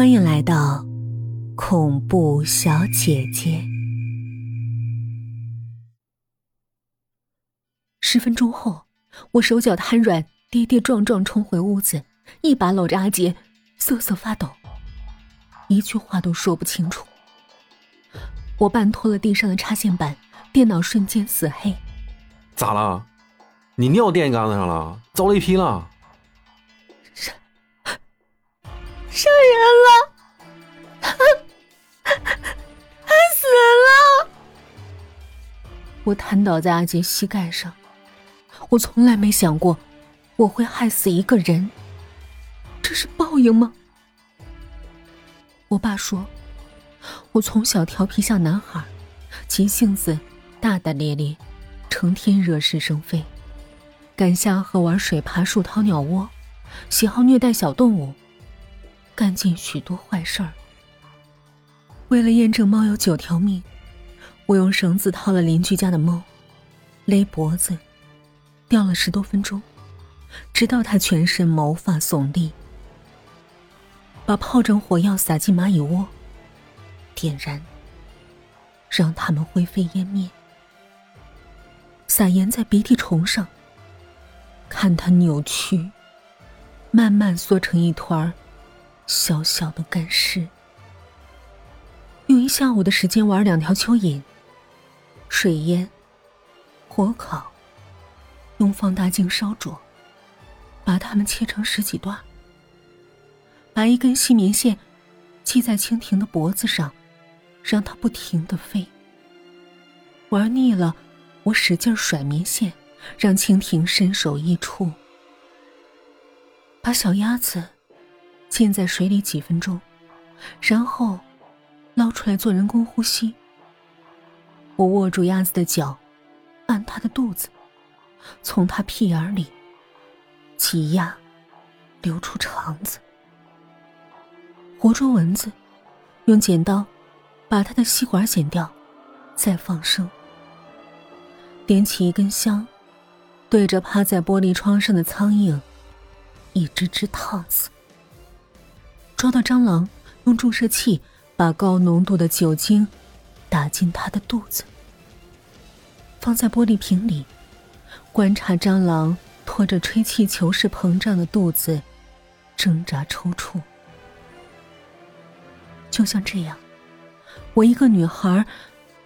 欢迎来到恐怖小姐姐。十分钟后，我手脚瘫软，跌跌撞撞冲回屋子，一把搂着阿杰，瑟瑟发抖，一句话都说不清楚。我半拖了地上的插线板，电脑瞬间死黑。咋了？你尿电线杆子上了？遭雷劈了？杀人了！他死了！我瘫倒在阿杰膝盖上。我从来没想过我会害死一个人，这是报应吗？我爸说，我从小调皮像男孩，急性子，大大咧咧，成天惹是生非，敢下河玩水爬树掏鸟窝，喜好虐待小动物，干尽许多坏事儿。为了验证猫有九条命，我用绳子套了邻居家的猫，勒脖子。吊了十多分钟，直到他全身毛发耸立。把炮仗火药撒进蚂蚁窝，点燃，让它们灰飞烟灭。撒盐在鼻涕虫上，看它扭曲，慢慢缩成一团小小的干尸。用一下午的时间玩两条蚯蚓，水淹，火烤。用放大镜烧灼，把它们切成十几段。把一根细棉线系在蜻蜓的脖子上，让它不停的飞。玩腻了，我使劲甩棉线，让蜻蜓身首异处。把小鸭子浸在水里几分钟，然后捞出来做人工呼吸。我握住鸭子的脚，按它的肚子。从它屁眼里挤压，流出肠子。活捉蚊子，用剪刀把它的吸管剪掉，再放生。点起一根香，对着趴在玻璃窗上的苍蝇，一只只烫死。抓到蟑螂，用注射器把高浓度的酒精打进它的肚子，放在玻璃瓶里。观察蟑螂拖着吹气球式膨胀的肚子，挣扎抽搐。就像这样，我一个女孩，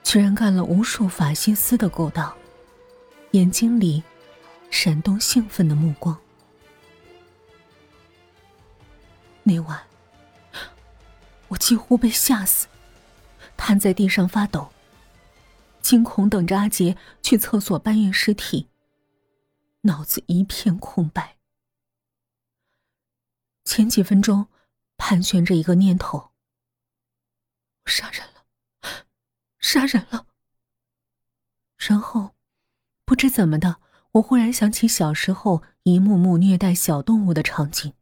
居然干了无数法西斯的勾当，眼睛里闪动兴奋的目光。那晚，几乎被吓死，瘫在地上发抖，惊恐等着阿杰去厕所搬运尸体。脑子一片空白。前几分钟，盘旋着一个念头：杀人了，杀人了。然后，不知怎么的，我忽然想起小时候一幕幕虐待小动物的场景。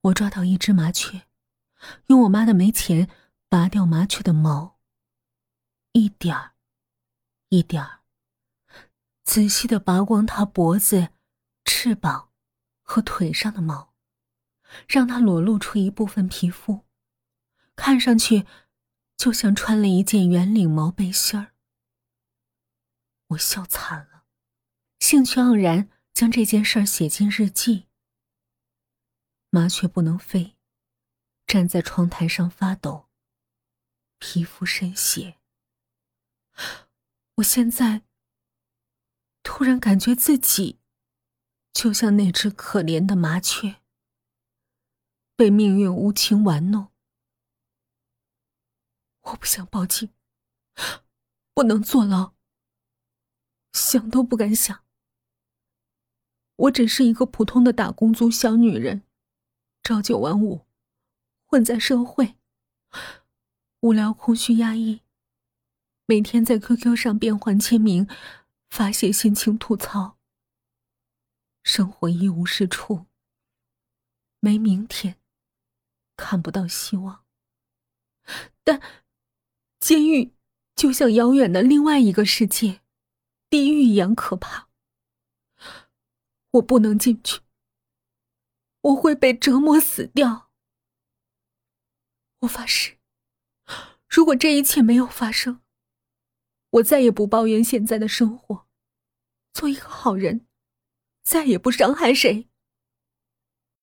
我抓到一只麻雀，用我妈的煤钳拔掉麻雀的毛，一点儿，一点儿。仔细的拔光它脖子、翅膀和腿上的毛，让它裸露出一部分皮肤，看上去就像穿了一件圆领毛背心儿。我笑惨了，兴趣盎然将这件事写进日记。麻雀不能飞，站在窗台上发抖，皮肤渗血。我现在。突然感觉自己，就像那只可怜的麻雀，被命运无情玩弄。我不想报警，不能坐牢，想都不敢想。我只是一个普通的打工族小女人，朝九晚五，混在社会，无聊、空虚、压抑，每天在 QQ 上变换签名。发泄心情，吐槽。生活一无是处，没明天，看不到希望。但监狱就像遥远的另外一个世界，地狱一样可怕。我不能进去，我会被折磨死掉。我发誓，如果这一切没有发生，我再也不抱怨现在的生活，做一个好人，再也不伤害谁。